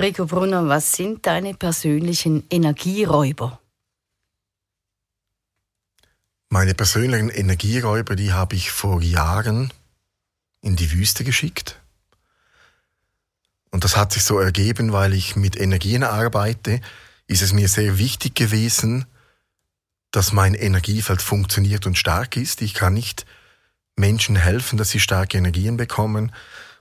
Rico Brunner, was sind deine persönlichen Energieräuber? Meine persönlichen Energieräuber, die habe ich vor Jahren in die Wüste geschickt. Und das hat sich so ergeben, weil ich mit Energien arbeite, ist es mir sehr wichtig gewesen, dass mein Energiefeld funktioniert und stark ist. Ich kann nicht Menschen helfen, dass sie starke Energien bekommen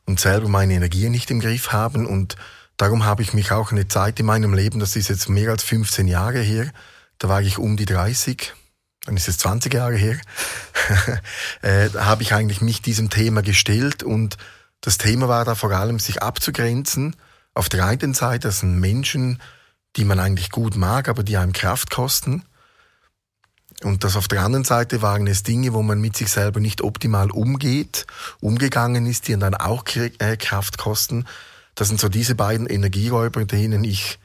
und selber meine Energien nicht im Griff haben. Und darum habe ich mich auch eine Zeit in meinem Leben, das ist jetzt mehr als 15 Jahre her, da war ich um die 30, dann ist es 20 Jahre her, äh, habe ich eigentlich mich diesem Thema gestellt und das Thema war da vor allem, sich abzugrenzen. Auf der einen Seite, das sind Menschen, die man eigentlich gut mag, aber die einem Kraft kosten. Und das auf der anderen Seite waren es Dinge, wo man mit sich selber nicht optimal umgeht, umgegangen ist, die dann auch äh, Kraft kosten. Das sind so diese beiden Energieräuber, denen ich,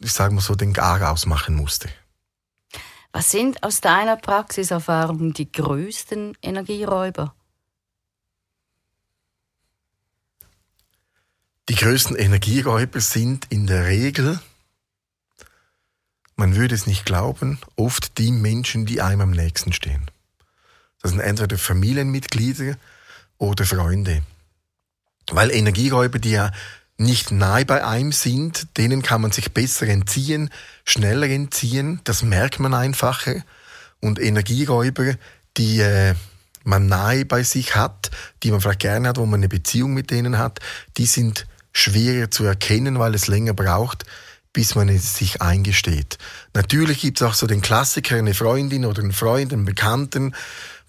ich sage mal so, den Gar ausmachen musste. Was sind aus deiner Praxiserfahrung die größten Energieräuber? Die größten Energieräuber sind in der Regel man würde es nicht glauben, oft die Menschen, die einem am nächsten stehen. Das sind entweder Familienmitglieder oder Freunde. Weil Energieräuber, die ja nicht nahe bei einem sind, denen kann man sich besser entziehen, schneller entziehen, das merkt man einfacher. Und Energieräuber, die äh, man nahe bei sich hat, die man vielleicht gerne hat, wo man eine Beziehung mit denen hat, die sind schwerer zu erkennen, weil es länger braucht, bis man es sich eingesteht. Natürlich gibt es auch so den Klassiker, eine Freundin oder einen Freund, einen Bekannten,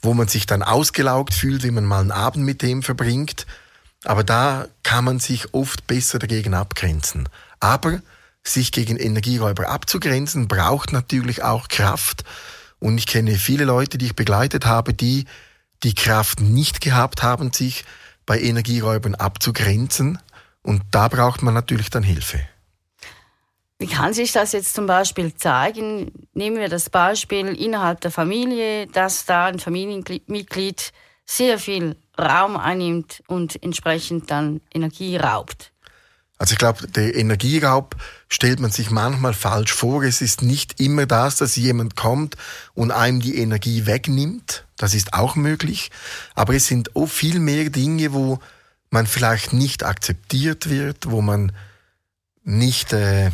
wo man sich dann ausgelaugt fühlt, wenn man mal einen Abend mit dem verbringt. Aber da kann man sich oft besser dagegen abgrenzen. Aber sich gegen Energieräuber abzugrenzen, braucht natürlich auch Kraft. Und ich kenne viele Leute, die ich begleitet habe, die die Kraft nicht gehabt haben, sich bei Energieräubern abzugrenzen. Und da braucht man natürlich dann Hilfe. Wie kann sich das jetzt zum Beispiel zeigen? Nehmen wir das Beispiel innerhalb der Familie, dass da ein Familienmitglied sehr viel Raum einnimmt und entsprechend dann Energie raubt. Also ich glaube, der Energieraub stellt man sich manchmal falsch vor. Es ist nicht immer das, dass jemand kommt und einem die Energie wegnimmt. Das ist auch möglich. Aber es sind auch viel mehr Dinge, wo man vielleicht nicht akzeptiert wird, wo man nicht äh,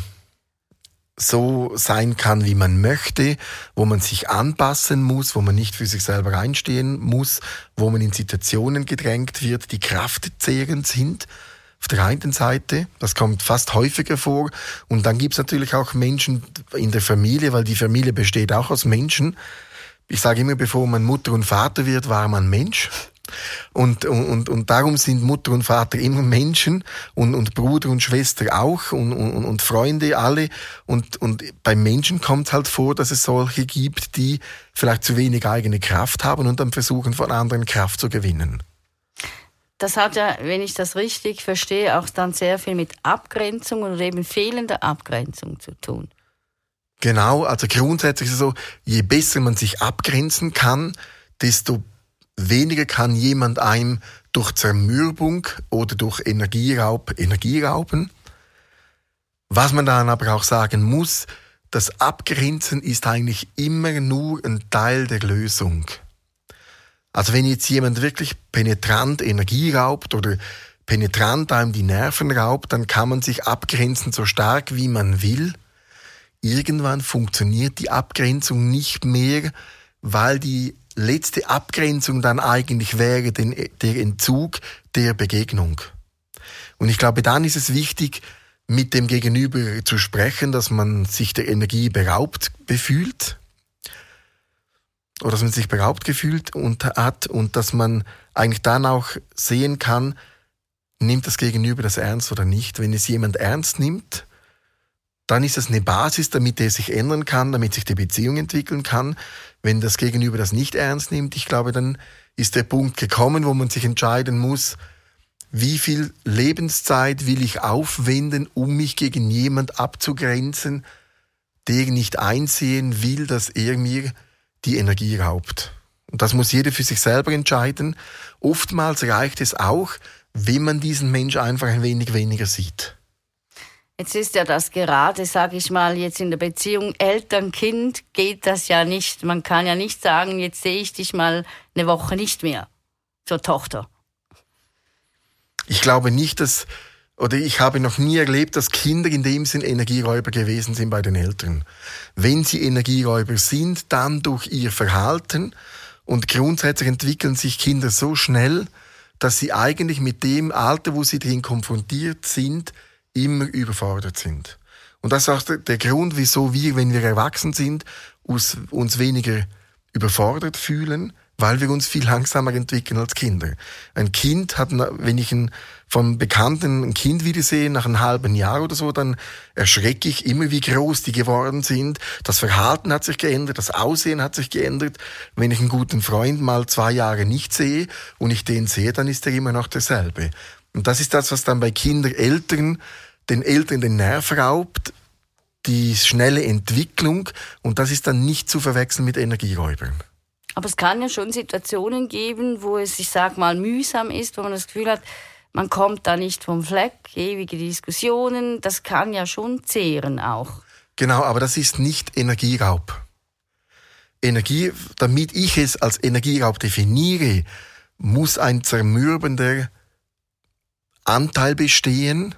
so sein kann, wie man möchte, wo man sich anpassen muss, wo man nicht für sich selber einstehen muss, wo man in Situationen gedrängt wird, die kraftzehrend sind. Auf der einen Seite, das kommt fast häufiger vor. Und dann gibt's natürlich auch Menschen in der Familie, weil die Familie besteht auch aus Menschen. Ich sage immer, bevor man Mutter und Vater wird, war man Mensch. Und, und, und darum sind Mutter und Vater immer Menschen und, und Bruder und Schwester auch und, und, und Freunde alle. Und, und bei Menschen kommt halt vor, dass es solche gibt, die vielleicht zu wenig eigene Kraft haben und dann versuchen, von anderen Kraft zu gewinnen. Das hat ja, wenn ich das richtig verstehe, auch dann sehr viel mit Abgrenzung oder eben fehlender Abgrenzung zu tun. Genau, also grundsätzlich ist es so, je besser man sich abgrenzen kann, desto weniger kann jemand einem durch Zermürbung oder durch Energieraub Energie rauben. Was man dann aber auch sagen muss, das Abgrenzen ist eigentlich immer nur ein Teil der Lösung. Also wenn jetzt jemand wirklich penetrant Energie raubt oder penetrant einem die Nerven raubt, dann kann man sich abgrenzen so stark wie man will. Irgendwann funktioniert die Abgrenzung nicht mehr, weil die letzte Abgrenzung dann eigentlich wäre den, der Entzug der Begegnung. Und ich glaube, dann ist es wichtig, mit dem Gegenüber zu sprechen, dass man sich der Energie beraubt befühlt oder dass man sich beraubt gefühlt und hat und dass man eigentlich dann auch sehen kann, nimmt das Gegenüber das ernst oder nicht. Wenn es jemand ernst nimmt, dann ist es eine Basis, damit er sich ändern kann, damit sich die Beziehung entwickeln kann. Wenn das Gegenüber das nicht ernst nimmt, ich glaube, dann ist der Punkt gekommen, wo man sich entscheiden muss, wie viel Lebenszeit will ich aufwenden, um mich gegen jemand abzugrenzen, der nicht einsehen will, dass er mir die Energie raubt. Und das muss jeder für sich selber entscheiden. Oftmals reicht es auch, wenn man diesen Mensch einfach ein wenig weniger sieht. Jetzt ist ja das gerade, sage ich mal, jetzt in der Beziehung Eltern-Kind geht das ja nicht. Man kann ja nicht sagen, jetzt sehe ich dich mal eine Woche nicht mehr zur Tochter. Ich glaube nicht, dass, oder ich habe noch nie erlebt, dass Kinder in dem Sinn Energieräuber gewesen sind bei den Eltern. Wenn sie Energieräuber sind, dann durch ihr Verhalten und grundsätzlich entwickeln sich Kinder so schnell, dass sie eigentlich mit dem Alter, wo sie drin konfrontiert sind, immer überfordert sind. Und das ist auch der Grund, wieso wir, wenn wir erwachsen sind, uns, weniger überfordert fühlen, weil wir uns viel langsamer entwickeln als Kinder. Ein Kind hat, wenn ich ein, vom Bekannten ein Kind wieder sehe, nach einem halben Jahr oder so, dann erschrecke ich immer, wie groß die geworden sind. Das Verhalten hat sich geändert, das Aussehen hat sich geändert. Wenn ich einen guten Freund mal zwei Jahre nicht sehe und ich den sehe, dann ist er immer noch derselbe. Und das ist das, was dann bei Kindern, Eltern, den Eltern den Nerv raubt, die schnelle Entwicklung und das ist dann nicht zu verwechseln mit Energieräubern. Aber es kann ja schon Situationen geben, wo es, ich sag mal, mühsam ist, wo man das Gefühl hat, man kommt da nicht vom Fleck, ewige Diskussionen, das kann ja schon zehren auch. Genau, aber das ist nicht Energieraub. Energie, damit ich es als Energieraub definiere, muss ein zermürbender Anteil bestehen,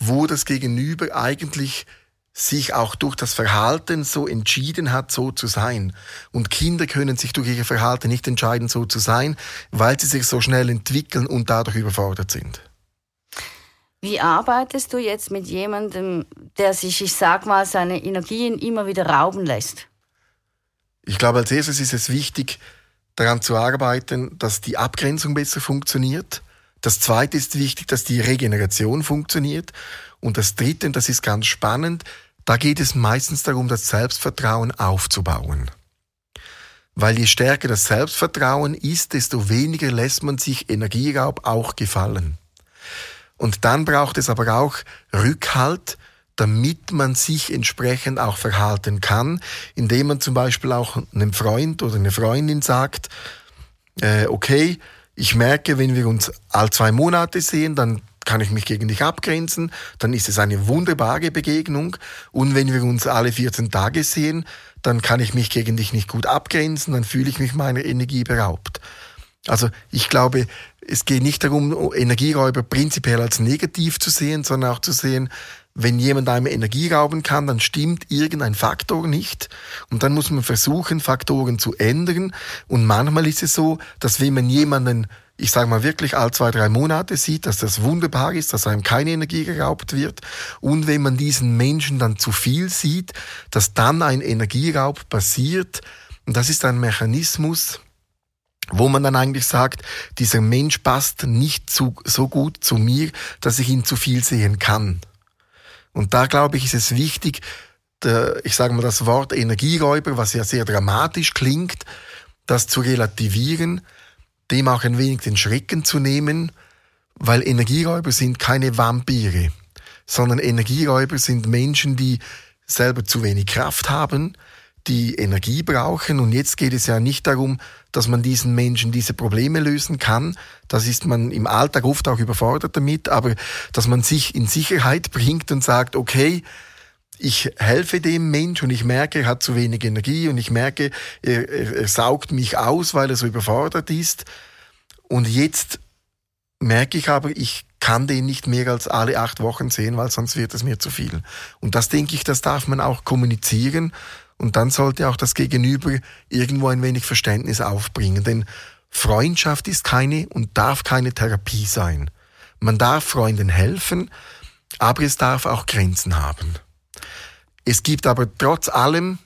wo das Gegenüber eigentlich sich auch durch das Verhalten so entschieden hat, so zu sein. Und Kinder können sich durch ihr Verhalten nicht entscheiden, so zu sein, weil sie sich so schnell entwickeln und dadurch überfordert sind. Wie arbeitest du jetzt mit jemandem, der sich, ich sag mal, seine Energien immer wieder rauben lässt? Ich glaube, als erstes ist es wichtig, daran zu arbeiten, dass die Abgrenzung besser funktioniert. Das zweite ist wichtig, dass die Regeneration funktioniert. Und das Dritte, und das ist ganz spannend, da geht es meistens darum, das Selbstvertrauen aufzubauen. Weil je stärker das Selbstvertrauen ist, desto weniger lässt man sich Energieraub auch gefallen. Und dann braucht es aber auch Rückhalt, damit man sich entsprechend auch verhalten kann, indem man zum Beispiel auch einem Freund oder einer Freundin sagt, äh, okay, ich merke, wenn wir uns all zwei Monate sehen, dann kann ich mich gegen dich abgrenzen, dann ist es eine wunderbare Begegnung. Und wenn wir uns alle 14 Tage sehen, dann kann ich mich gegen dich nicht gut abgrenzen, dann fühle ich mich meiner Energie beraubt. Also ich glaube, es geht nicht darum, Energieräuber prinzipiell als negativ zu sehen, sondern auch zu sehen, wenn jemand einem Energie rauben kann, dann stimmt irgendein Faktor nicht. Und dann muss man versuchen, Faktoren zu ändern. Und manchmal ist es so, dass wenn man jemanden ich sage mal wirklich all zwei, drei Monate sieht, dass das wunderbar ist, dass einem keine Energie geraubt wird. Und wenn man diesen Menschen dann zu viel sieht, dass dann ein Energieraub passiert. Und das ist ein Mechanismus, wo man dann eigentlich sagt, dieser Mensch passt nicht zu, so gut zu mir, dass ich ihn zu viel sehen kann. Und da glaube ich, ist es wichtig, der, ich sage mal das Wort Energieräuber, was ja sehr dramatisch klingt, das zu relativieren dem auch ein wenig den Schrecken zu nehmen, weil Energieräuber sind keine Vampire, sondern Energieräuber sind Menschen, die selber zu wenig Kraft haben, die Energie brauchen. Und jetzt geht es ja nicht darum, dass man diesen Menschen diese Probleme lösen kann. Das ist man im Alltag oft auch überfordert damit, aber dass man sich in Sicherheit bringt und sagt, okay, ich helfe dem Mensch und ich merke, er hat zu wenig Energie und ich merke, er, er, er saugt mich aus, weil er so überfordert ist. Und jetzt merke ich aber, ich kann den nicht mehr als alle acht Wochen sehen, weil sonst wird es mir zu viel. Und das denke ich, das darf man auch kommunizieren. Und dann sollte auch das Gegenüber irgendwo ein wenig Verständnis aufbringen. Denn Freundschaft ist keine und darf keine Therapie sein. Man darf Freunden helfen, aber es darf auch Grenzen haben. Es gibt aber trotz allem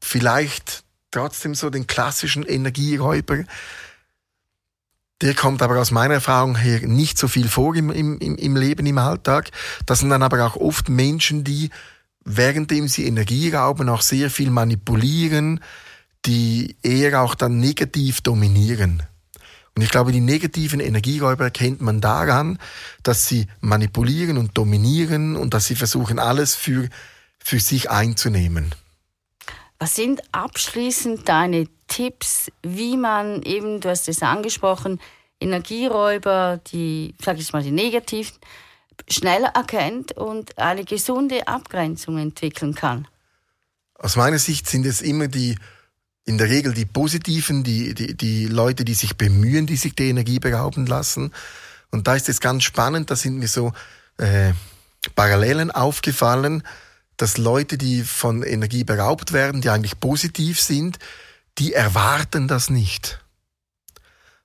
vielleicht trotzdem so den klassischen Energieräuber. Der kommt aber aus meiner Erfahrung her nicht so viel vor im, im, im Leben, im Alltag. Das sind dann aber auch oft Menschen, die währenddem sie Energie rauben, auch sehr viel manipulieren, die eher auch dann negativ dominieren. Und ich glaube, die negativen Energieräuber erkennt man daran, dass sie manipulieren und dominieren und dass sie versuchen, alles für für sich einzunehmen. Was sind abschließend deine Tipps, wie man eben, du hast es angesprochen, Energieräuber, die, sag ich mal, die negativen, schneller erkennt und eine gesunde Abgrenzung entwickeln kann. Aus meiner Sicht sind es immer die, in der Regel die Positiven, die, die, die Leute, die sich bemühen, die sich die Energie berauben lassen. Und da ist es ganz spannend, da sind mir so äh, Parallelen aufgefallen, dass Leute, die von Energie beraubt werden, die eigentlich positiv sind, die erwarten das nicht.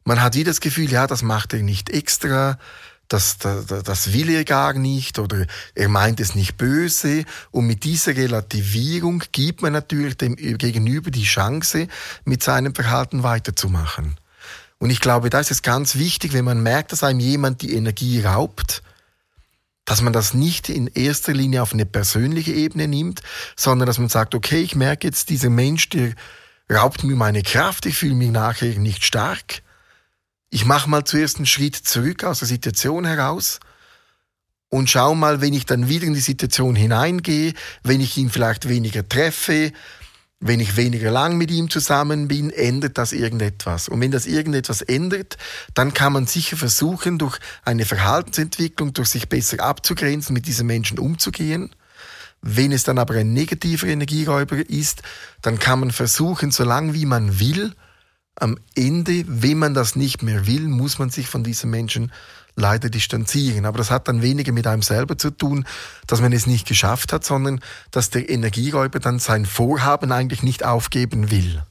Man hat wie das Gefühl, ja, das macht er nicht extra, das, das, das will er gar nicht oder er meint es nicht böse. Und mit dieser Relativierung gibt man natürlich dem Gegenüber die Chance, mit seinem Verhalten weiterzumachen. Und ich glaube, da ist es ganz wichtig, wenn man merkt, dass einem jemand die Energie raubt, dass man das nicht in erster Linie auf eine persönliche Ebene nimmt, sondern dass man sagt, okay, ich merke jetzt, dieser Mensch, der raubt mir meine Kraft, ich fühle mich nachher nicht stark. Ich mache mal zuerst einen Schritt zurück aus der Situation heraus und schau mal, wenn ich dann wieder in die Situation hineingehe, wenn ich ihn vielleicht weniger treffe, wenn ich weniger lang mit ihm zusammen bin, ändert das irgendetwas. Und wenn das irgendetwas ändert, dann kann man sicher versuchen, durch eine Verhaltensentwicklung, durch sich besser abzugrenzen, mit diesen Menschen umzugehen. Wenn es dann aber ein negativer Energieräuber ist, dann kann man versuchen, so lange wie man will, am Ende, wenn man das nicht mehr will, muss man sich von diesen Menschen leider distanzieren. Aber das hat dann weniger mit einem selber zu tun, dass man es nicht geschafft hat, sondern dass der Energieräuber dann sein Vorhaben eigentlich nicht aufgeben will.